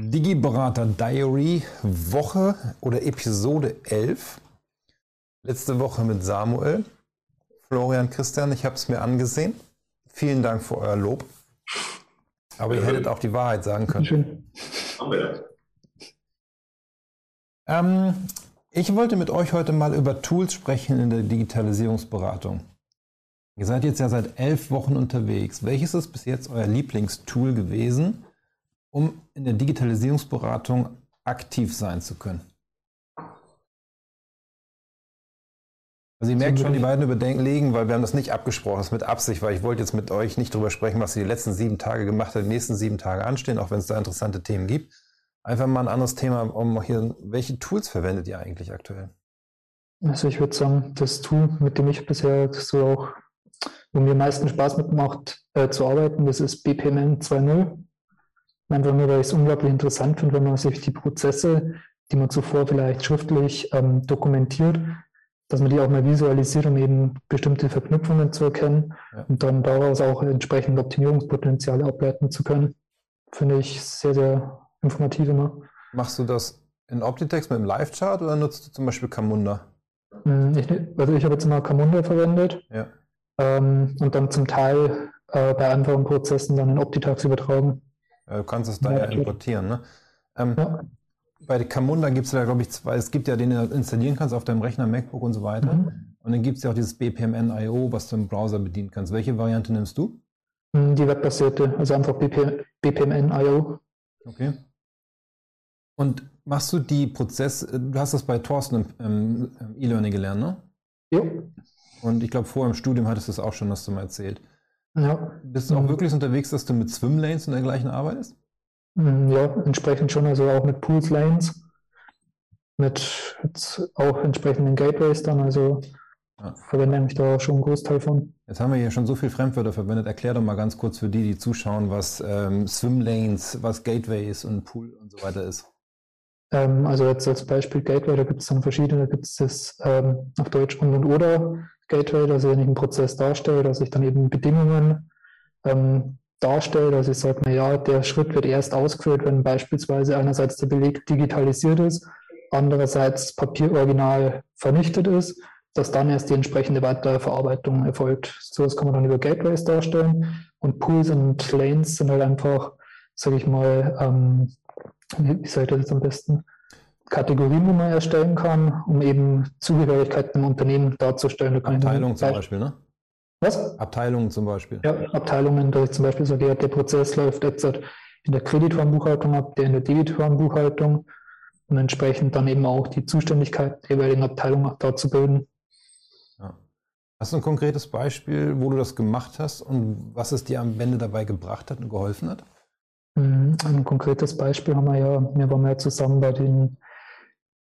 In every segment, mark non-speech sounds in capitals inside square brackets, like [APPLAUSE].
Digiberater Diary Woche oder Episode 11. Letzte Woche mit Samuel. Florian, Christian, ich habe es mir angesehen. Vielen Dank für euer Lob. Aber ihr hättet auch die Wahrheit sagen können. Schön. Ähm, ich wollte mit euch heute mal über Tools sprechen in der Digitalisierungsberatung. Ihr seid jetzt ja seit elf Wochen unterwegs. Welches ist bis jetzt euer Lieblingstool gewesen, um in der Digitalisierungsberatung aktiv sein zu können? Also ihr merkt schon, die beiden überlegen, weil wir haben das nicht abgesprochen, das ist mit Absicht, weil ich wollte jetzt mit euch nicht darüber sprechen, was ihr die letzten sieben Tage gemacht habt, die nächsten sieben Tage anstehen, auch wenn es da interessante Themen gibt. Einfach mal ein anderes Thema, um hier, welche Tools verwendet ihr eigentlich aktuell? Also ich würde sagen, das Tool, mit dem ich bisher so auch, wo mir am meisten Spaß mitmacht, äh, zu arbeiten, das ist BPMN 2.0. Einfach nur, weil ich es unglaublich interessant finde, wenn man sich die Prozesse, die man zuvor vielleicht schriftlich ähm, dokumentiert, dass man die auch mal visualisiert, um eben bestimmte Verknüpfungen zu erkennen ja. und dann daraus auch entsprechend Optimierungspotenziale ableiten zu können. Finde ich sehr, sehr informativ immer. Machst du das in Optitext mit dem Live-Chart oder nutzt du zum Beispiel Camunda? Hm, ich, also ich habe jetzt immer Camunda verwendet ja. ähm, und dann zum Teil äh, bei einfachen Prozessen dann in Optitax übertragen. Ja, du kannst es da ja, importieren. Ne? Ähm, ja bei Camunda gibt es ja, glaube ich, zwei. Es gibt ja, den du installieren kannst auf deinem Rechner, MacBook und so weiter. Mhm. Und dann gibt es ja auch dieses BPMN.io, was du im Browser bedienen kannst. Welche Variante nimmst du? Hm, die webbasierte, also einfach BP, BPMN.io. Okay. Und machst du die Prozess, du hast das bei Thorsten im, im E-Learning gelernt, ne? Ja. Und ich glaube, vor im Studium hattest du es auch schon, hast du mal erzählt. Ja. Bist du auch mhm. wirklich unterwegs, dass du mit Swimlanes und dergleichen arbeitest? Mm, ja, entsprechend schon, also auch mit Pools Lanes, mit auch entsprechenden Gateways dann, also ja. verwende ich da schon einen Großteil von. Jetzt haben wir hier schon so viel Fremdwörter verwendet. Erklär doch mal ganz kurz für die, die zuschauen, was ähm, Swim was Gateways und Pool und so weiter ist. Ähm, also jetzt als Beispiel Gateway, da gibt es dann verschiedene, da gibt es das ähm, auf Deutsch und und oder Gateway, dass ich einen Prozess darstelle, dass ich dann eben Bedingungen ähm, darstellt. Also ich sage, naja, der Schritt wird erst ausgeführt, wenn beispielsweise einerseits der Beleg digitalisiert ist, andererseits Papieroriginal vernichtet ist, dass dann erst die entsprechende weitere Verarbeitung erfolgt. So das kann man dann über Gateways darstellen. Und Pools und Lanes sind halt einfach, sage ich mal, ähm, wie, wie soll ich das jetzt am besten? Kategorien, die man erstellen kann, um eben Zugehörigkeiten im Unternehmen darzustellen. Da Abteilung zum Beispiel, ne? Was? Abteilungen zum Beispiel. Ja, Abteilungen, dass ich zum Beispiel sage, der Prozess läuft jetzt in der Kreditorenbuchhaltung ab, der in der Debitorenbuchhaltung und entsprechend dann eben auch die Zuständigkeit der jeweiligen Abteilung dazu bilden. Ja. Hast du ein konkretes Beispiel, wo du das gemacht hast und was es dir am Ende dabei gebracht hat und geholfen hat? Mhm, ein konkretes Beispiel haben wir ja, wir waren ja zusammen bei den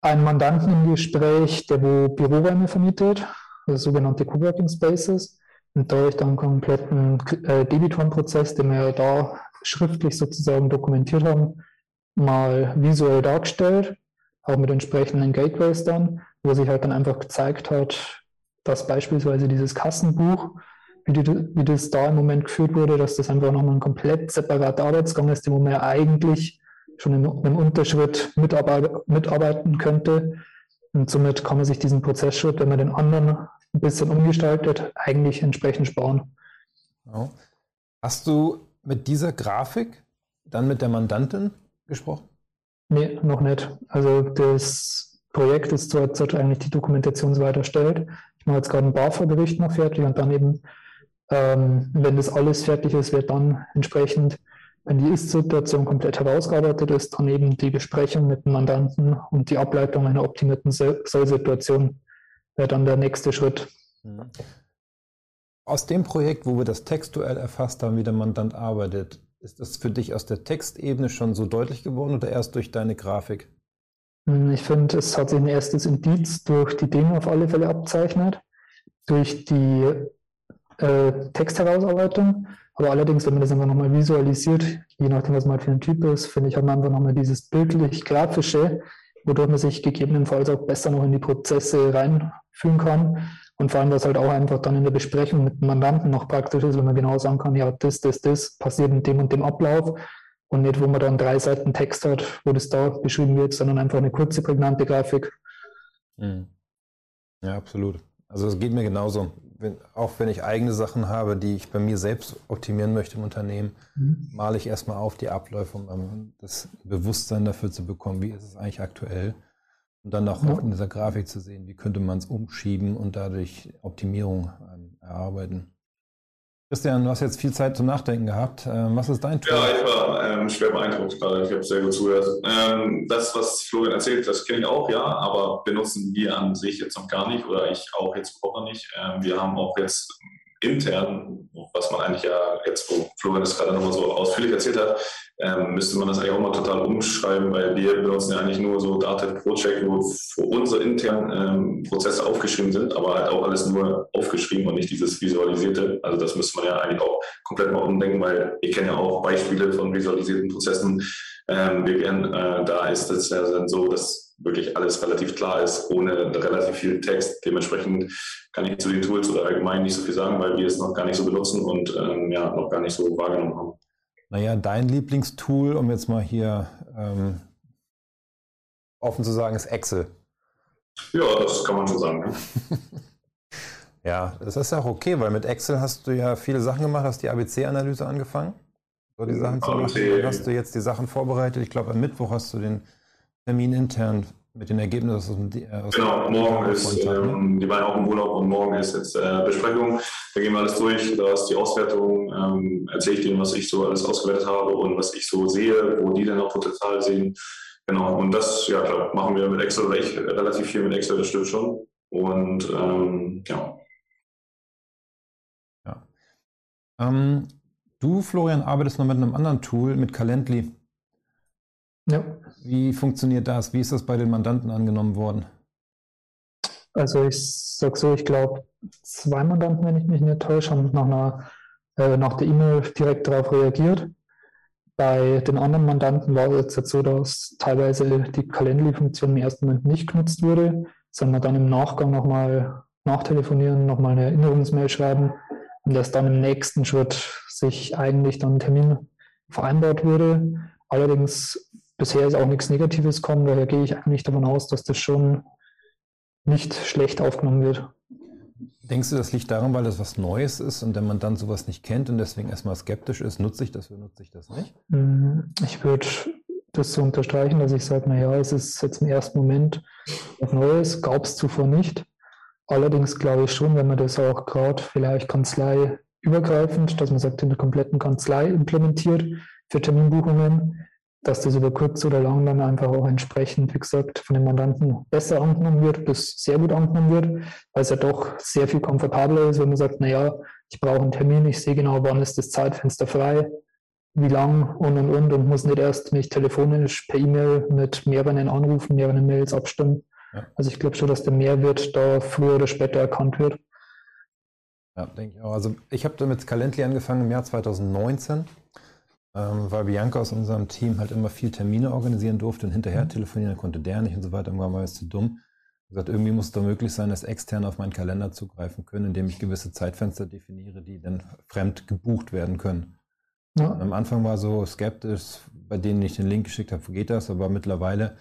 einem Mandanten im Gespräch, der wo Büroräume vermietet, also sogenannte Coworking Spaces. Und da habe ich dann einen kompletten äh, Debitorenprozess, den wir da schriftlich sozusagen dokumentiert haben, mal visuell dargestellt, auch mit entsprechenden Gateways dann, wo sich halt dann einfach gezeigt hat, dass beispielsweise dieses Kassenbuch, wie, die, wie das da im Moment geführt wurde, dass das einfach nochmal ein komplett separater Arbeitsgang ist, den man ja eigentlich schon in einem Unterschritt mitarbeiten könnte. Und somit kann man sich diesen Prozessschritt, wenn man den anderen ein bisschen umgestaltet, eigentlich entsprechend sparen. Hast du mit dieser Grafik dann mit der Mandantin gesprochen? Nee, noch nicht. Also das Projekt ist zwar eigentlich die Dokumentation so weiter erstellt. Ich mache jetzt gerade einen BAFA-Bericht noch fertig und dann eben, ähm, wenn das alles fertig ist, wird dann entsprechend, wenn die Ist-Situation komplett herausgearbeitet ist, dann eben die Besprechung mit dem Mandanten und die Ableitung einer optimierten Soll-Situation wäre dann der nächste Schritt. Mhm. Aus dem Projekt, wo wir das textuell erfasst haben, wie der Mandant arbeitet, ist das für dich aus der Textebene schon so deutlich geworden oder erst durch deine Grafik? Hm, ich finde, es hat sich ein erstes Indiz durch die Dinge auf alle Fälle abzeichnet, durch die äh, Textherausarbeitung. Aber allerdings, wenn man das einfach nochmal visualisiert, je nachdem, was man halt für ein Typ ist, finde ich, hat man einfach nochmal dieses bildlich-grafische, wodurch man sich gegebenenfalls auch besser noch in die Prozesse reinfühlen kann. Und vor allem, was halt auch einfach dann in der Besprechung mit dem Mandanten noch praktisch ist, wenn man genau sagen kann, ja, das, das, das passiert in dem und dem Ablauf und nicht, wo man dann drei Seiten Text hat, wo das da beschrieben wird, sondern einfach eine kurze, prägnante Grafik. Hm. Ja, absolut. Also es geht mir genauso. Wenn, auch wenn ich eigene Sachen habe, die ich bei mir selbst optimieren möchte im Unternehmen, mhm. male ich erstmal auf die Abläufe, um das Bewusstsein dafür zu bekommen, wie ist es eigentlich aktuell. Und dann auch, ja. in dieser Grafik zu sehen, wie könnte man es umschieben und dadurch Optimierung ähm, erarbeiten. Christian, du hast jetzt viel Zeit zum Nachdenken gehabt. Ähm, was ist dein Tool? Ja, ich war ähm, schwer beeindruckt gerade. Ich habe sehr gut zugehört. Ähm, das, was Florian erzählt, das kenne ich auch, ja, aber benutzen wir an sich jetzt noch gar nicht oder ich auch jetzt noch nicht. Ähm, wir haben auch jetzt intern, was man eigentlich ja jetzt, wo Florian das gerade nochmal so ausführlich erzählt hat, ähm, müsste man das eigentlich auch mal total umschreiben, weil wir benutzen ja eigentlich nur so Data Project, wo unsere internen ähm, Prozesse aufgeschrieben sind, aber halt auch alles nur aufgeschrieben und nicht dieses Visualisierte. Also das müsste man ja eigentlich auch komplett mal umdenken, weil ich kenne ja auch Beispiele von visualisierten Prozessen. Ähm, wir werden, äh, da ist es ja dann so, dass wirklich alles relativ klar ist, ohne relativ viel Text. Dementsprechend kann ich zu den Tools oder allgemein nicht so viel sagen, weil wir es noch gar nicht so benutzen und ähm, ja, noch gar nicht so wahrgenommen haben. Naja, dein Lieblingstool, um jetzt mal hier ähm, offen zu sagen, ist Excel. Ja, das kann man schon sagen. Ne? [LAUGHS] ja, das ist auch okay, weil mit Excel hast du ja viele Sachen gemacht, hast die ABC-Analyse angefangen, so die Sachen zu machen. Dann hast du jetzt die Sachen vorbereitet. Ich glaube, am Mittwoch hast du den Termin intern mit den Ergebnissen aus, aus Genau, morgen ist, ne? ähm, die waren auch im Urlaub und morgen ist jetzt äh, Besprechung. Da gehen wir alles durch, da ist die Auswertung, ähm, erzähle ich denen, was ich so alles ausgewertet habe und was ich so sehe, wo die dann auch Potenzial sehen. Genau, und das, ja klar, machen wir mit Excel oder ich relativ viel mit Excel, das stimmt schon. Und ähm, ja. ja. Ähm, du, Florian, arbeitest noch mit einem anderen Tool, mit Calendly. Ja. Wie funktioniert das? Wie ist das bei den Mandanten angenommen worden? Also ich sag so, ich glaube, zwei Mandanten, wenn ich mich nicht täusche, haben nach, einer, äh, nach der E-Mail direkt darauf reagiert. Bei den anderen Mandanten war es jetzt so, dass teilweise die Calendly-Funktion im ersten Moment nicht genutzt wurde, sondern dann im Nachgang nochmal nachtelefonieren, nochmal eine Erinnerungsmail schreiben und erst dann im nächsten Schritt sich eigentlich dann ein Termin vereinbart wurde. Allerdings bisher ist auch nichts Negatives kommen, daher gehe ich eigentlich davon aus, dass das schon nicht schlecht aufgenommen wird. Denkst du, das liegt daran, weil das was Neues ist und wenn man dann sowas nicht kennt und deswegen erstmal skeptisch ist, nutze ich das oder nutze ich das nicht? Mm, ich würde das so unterstreichen, dass ich sage, naja, es ist jetzt im ersten Moment was Neues, gab es zuvor nicht. Allerdings glaube ich schon, wenn man das auch gerade vielleicht kanzleiübergreifend, dass man sagt, in der kompletten Kanzlei implementiert für Terminbuchungen, dass das über kurz oder lang dann einfach auch entsprechend, wie gesagt, von den Mandanten besser angenommen wird, bis sehr gut angenommen wird, weil es ja doch sehr viel komfortabler ist, wenn man sagt, naja, ich brauche einen Termin, ich sehe genau, wann ist das Zeitfenster frei, wie lang und und und und muss nicht erst mich telefonisch per E-Mail mit mehreren Anrufen, mehreren Mails abstimmen. Ja. Also ich glaube schon, dass der Mehrwert da früher oder später erkannt wird. Ja, denke ich auch. Also ich habe damit Calendly angefangen im Jahr 2019 ähm, weil Bianca aus unserem Team halt immer viel Termine organisieren durfte und hinterher mhm. telefonieren konnte der nicht und so weiter. Irgendwann war es zu dumm. gesagt, irgendwie muss es doch möglich sein, dass externe auf meinen Kalender zugreifen können, indem ich gewisse Zeitfenster definiere, die dann fremd gebucht werden können. Ja. am Anfang war so skeptisch, bei denen ich den Link geschickt habe, wo geht das? Aber mittlerweile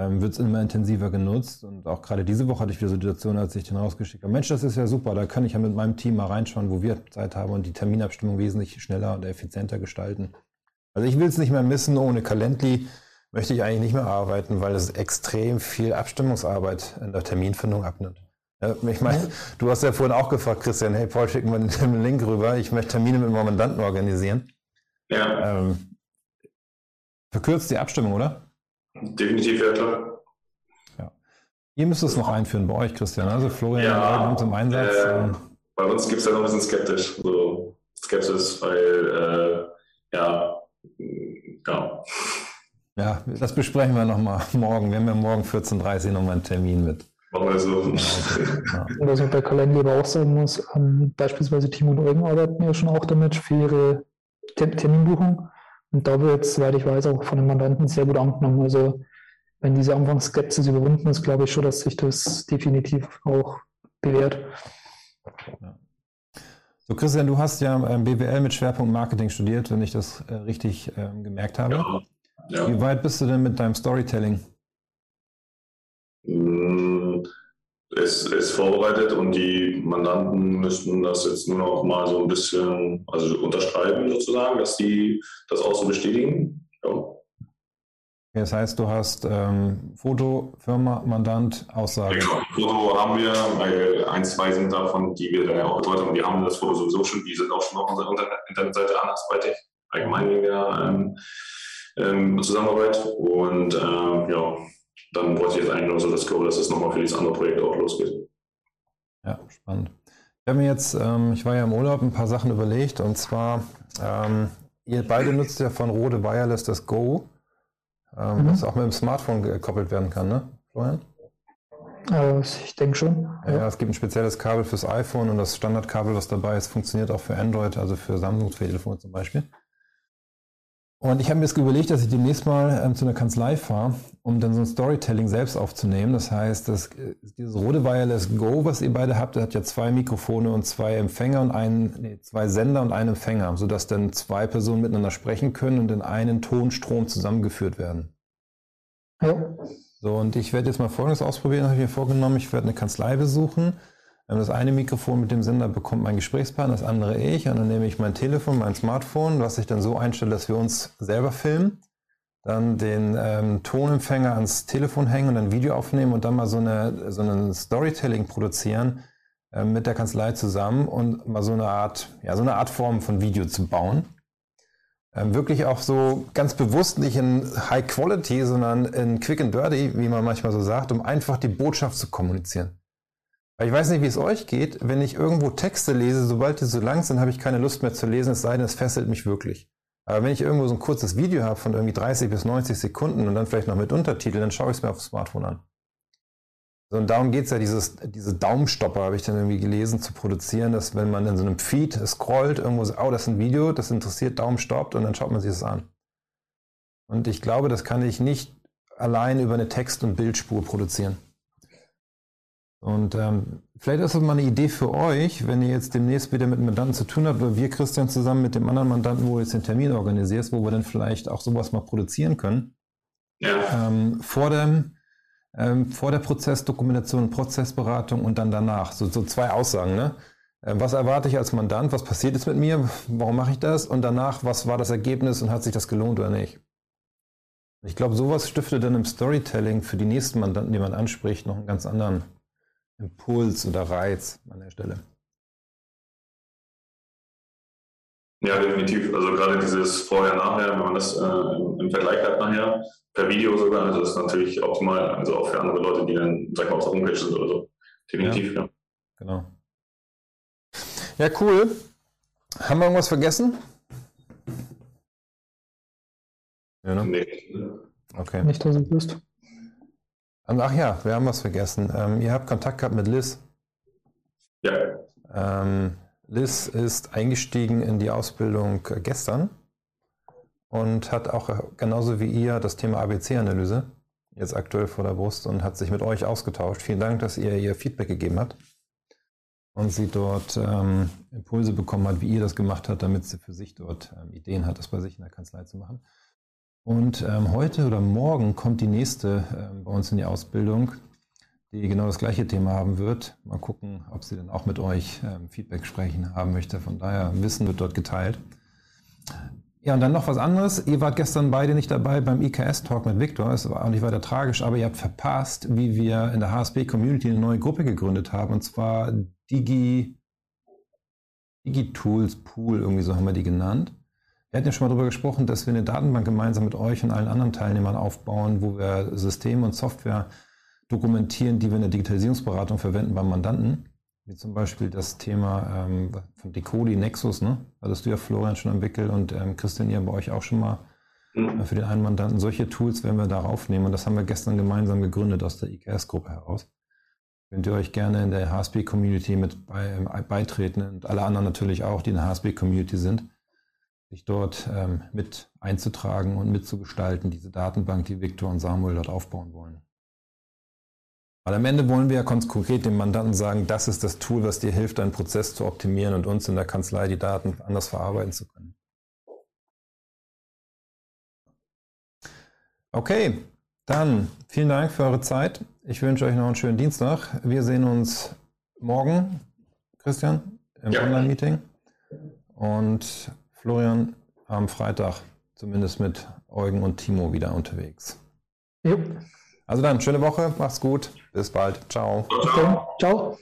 ähm, wird es immer intensiver genutzt. Und auch gerade diese Woche hatte ich wieder so Situation, als ich den rausgeschickt habe. Mensch, das ist ja super, da kann ich ja mit meinem Team mal reinschauen, wo wir Zeit haben und die Terminabstimmung wesentlich schneller und effizienter gestalten. Also ich will es nicht mehr missen, ohne Calendly möchte ich eigentlich nicht mehr arbeiten, weil es extrem viel Abstimmungsarbeit in der Terminfindung abnimmt. Ich meine, du hast ja vorhin auch gefragt, Christian, hey Paul, schick mir den Link rüber, ich möchte Termine mit meinem Mandanten organisieren. Ja. Ähm, verkürzt die Abstimmung, oder? Definitiv, ja klar. Ja. Ihr müsst es noch einführen bei euch, Christian. Also Florian ja, und im Einsatz. Äh, ähm. bei uns gibt es ja noch ein bisschen skeptisch. So Skepsis, weil äh, ja, ja. Ja, das besprechen wir nochmal morgen. Wir haben ja morgen 14.30 Uhr nochmal einen Termin mit. Machen wir so. Ja. Und [LAUGHS] was man bei Calendly auch sagen muss, ähm, beispielsweise Team und Eugen arbeiten ja schon auch damit für ihre Terminbuchung. Und da wird, soweit ich weiß, auch von den Mandanten sehr gut angenommen. Also wenn diese Anfangsskepsis überwunden ist, glaube ich schon, dass sich das definitiv auch bewährt. Ja. So, Christian, du hast ja ähm, BWL mit Schwerpunkt Marketing studiert, wenn ich das äh, richtig ähm, gemerkt habe. Ja. Ja. Wie weit bist du denn mit deinem Storytelling? Es ist vorbereitet und die Mandanten müssten das jetzt nur noch mal so ein bisschen also unterschreiben sozusagen, dass die das auch so bestätigen. Ja. Das heißt, du hast ähm, Foto, Firma, Mandant, Aussage. Genau, Foto haben wir, weil ein, zwei sind davon, die wir dann ja auch betreut haben. Die haben das Foto sowieso schon, die sind auch schon auf unserer Internetseite andersweitig, allgemein in der ähm, ähm, Zusammenarbeit. Und ähm, ja, dann bräuchte ich jetzt eigentlich nur so das Go, dass es nochmal für dieses andere Projekt auch losgeht. Ja, spannend. Ich habe mir jetzt, ähm, ich war ja im Urlaub, ein paar Sachen überlegt und zwar, ähm, ihr beide nutzt ja von Rode Wireless das Go ähm, mhm. das auch mit dem Smartphone gekoppelt werden kann, ne, Florian? Äh, ich denke schon. Ja. ja. es gibt ein spezielles Kabel fürs iPhone und das Standardkabel, was dabei ist, funktioniert auch für Android, also für Samsung-Telefone zum Beispiel. Und ich habe mir jetzt überlegt, dass ich demnächst mal ähm, zu einer Kanzlei fahre, um dann so ein Storytelling selbst aufzunehmen. Das heißt, das, äh, dieses Rode Wireless Go, was ihr beide habt, hat ja zwei Mikrofone und zwei Empfänger und einen, nee, zwei Sender und einen Empfänger, sodass dann zwei Personen miteinander sprechen können und in einen Tonstrom zusammengeführt werden. Ja. So, und ich werde jetzt mal Folgendes ausprobieren, habe ich mir vorgenommen. Ich werde eine Kanzlei besuchen das eine Mikrofon mit dem Sender bekommt mein Gesprächspartner, das andere ich. Und dann nehme ich mein Telefon, mein Smartphone, was ich dann so einstelle, dass wir uns selber filmen. Dann den ähm, Tonempfänger ans Telefon hängen und ein Video aufnehmen und dann mal so eine, so ein Storytelling produzieren äh, mit der Kanzlei zusammen und mal so eine Art, ja, so eine Art Form von Video zu bauen. Ähm, wirklich auch so ganz bewusst nicht in High Quality, sondern in Quick and Dirty, wie man manchmal so sagt, um einfach die Botschaft zu kommunizieren. Ich weiß nicht, wie es euch geht, wenn ich irgendwo Texte lese, sobald die so lang sind, habe ich keine Lust mehr zu lesen, es sei denn, es fesselt mich wirklich. Aber wenn ich irgendwo so ein kurzes Video habe von irgendwie 30 bis 90 Sekunden und dann vielleicht noch mit Untertitel, dann schaue ich es mir auf dem Smartphone an. So, und darum geht es ja, dieses, diese Daumenstopper, habe ich dann irgendwie gelesen, zu produzieren, dass wenn man in so einem Feed scrollt, irgendwo so, oh, das ist ein Video, das interessiert, Daumen stoppt und dann schaut man sich das an. Und ich glaube, das kann ich nicht allein über eine Text- und Bildspur produzieren. Und ähm, vielleicht ist das mal eine Idee für euch, wenn ihr jetzt demnächst wieder mit einem Mandanten zu tun habt, oder wir, Christian, zusammen mit dem anderen Mandanten, wo du jetzt den Termin organisierst, wo wir dann vielleicht auch sowas mal produzieren können. Ja. Ähm, vor, dem, ähm, vor der Prozessdokumentation, Prozessberatung und dann danach. So, so zwei Aussagen. Ne? Ähm, was erwarte ich als Mandant? Was passiert jetzt mit mir? Warum mache ich das? Und danach, was war das Ergebnis und hat sich das gelohnt oder nicht? Ich glaube, sowas stiftet dann im Storytelling für die nächsten Mandanten, die man anspricht, noch einen ganz anderen Impuls oder Reiz an der Stelle. Ja, definitiv. Also gerade dieses Vorher-Nachher, wenn man das äh, im Vergleich hat nachher, per Video sogar, also das ist natürlich optimal, also auch für andere Leute, die dann, sag ich mal, auf der Homepage sind oder so. Definitiv, ja. ja. Genau. Ja, cool. Haben wir irgendwas vergessen? Ja, ne? Nee. Okay. Nicht, dass ich wüsste. Ach ja, wir haben was vergessen. Ähm, ihr habt Kontakt gehabt mit Liz. Ja. Ähm, Liz ist eingestiegen in die Ausbildung gestern und hat auch genauso wie ihr das Thema ABC-Analyse jetzt aktuell vor der Brust und hat sich mit euch ausgetauscht. Vielen Dank, dass ihr ihr Feedback gegeben habt und sie dort ähm, Impulse bekommen hat, wie ihr das gemacht habt, damit sie für sich dort ähm, Ideen hat, das bei sich in der Kanzlei zu machen. Und ähm, heute oder morgen kommt die nächste ähm, bei uns in die Ausbildung, die genau das gleiche Thema haben wird. Mal gucken, ob sie dann auch mit euch ähm, Feedback sprechen haben möchte. Von daher, Wissen wird dort geteilt. Ja, und dann noch was anderes. Ihr wart gestern beide nicht dabei beim IKS-Talk mit Victor. Es war auch nicht weiter tragisch, aber ihr habt verpasst, wie wir in der HSB-Community eine neue Gruppe gegründet haben. Und zwar Digi, DigiTools Pool, irgendwie so haben wir die genannt. Wir hatten ja schon mal darüber gesprochen, dass wir eine Datenbank gemeinsam mit euch und allen anderen Teilnehmern aufbauen, wo wir Systeme und Software dokumentieren, die wir in der Digitalisierungsberatung verwenden beim Mandanten. Wie zum Beispiel das Thema ähm, von Decodi Nexus, ne? Hattest du ja Florian schon entwickelt und ähm, Christian, ihr bei euch auch schon mal mhm. für den einen Mandanten. Solche Tools werden wir da aufnehmen und das haben wir gestern gemeinsam gegründet aus der IKS-Gruppe heraus. Könnt ihr euch gerne in der HSP-Community mit bei, äh, beitreten und alle anderen natürlich auch, die in der HSP-Community sind, sich dort ähm, mit einzutragen und mitzugestalten, diese Datenbank, die Victor und Samuel dort aufbauen wollen. Weil am Ende wollen wir ja ganz konkret dem Mandanten sagen, das ist das Tool, was dir hilft, deinen Prozess zu optimieren und uns in der Kanzlei die Daten anders verarbeiten zu können. Okay, dann vielen Dank für eure Zeit. Ich wünsche euch noch einen schönen Dienstag. Wir sehen uns morgen, Christian, im ja. Online-Meeting. Und Florian am Freitag, zumindest mit Eugen und Timo wieder unterwegs. Jo. Also dann, schöne Woche, macht's gut, bis bald, ciao. Ciao. Ciao.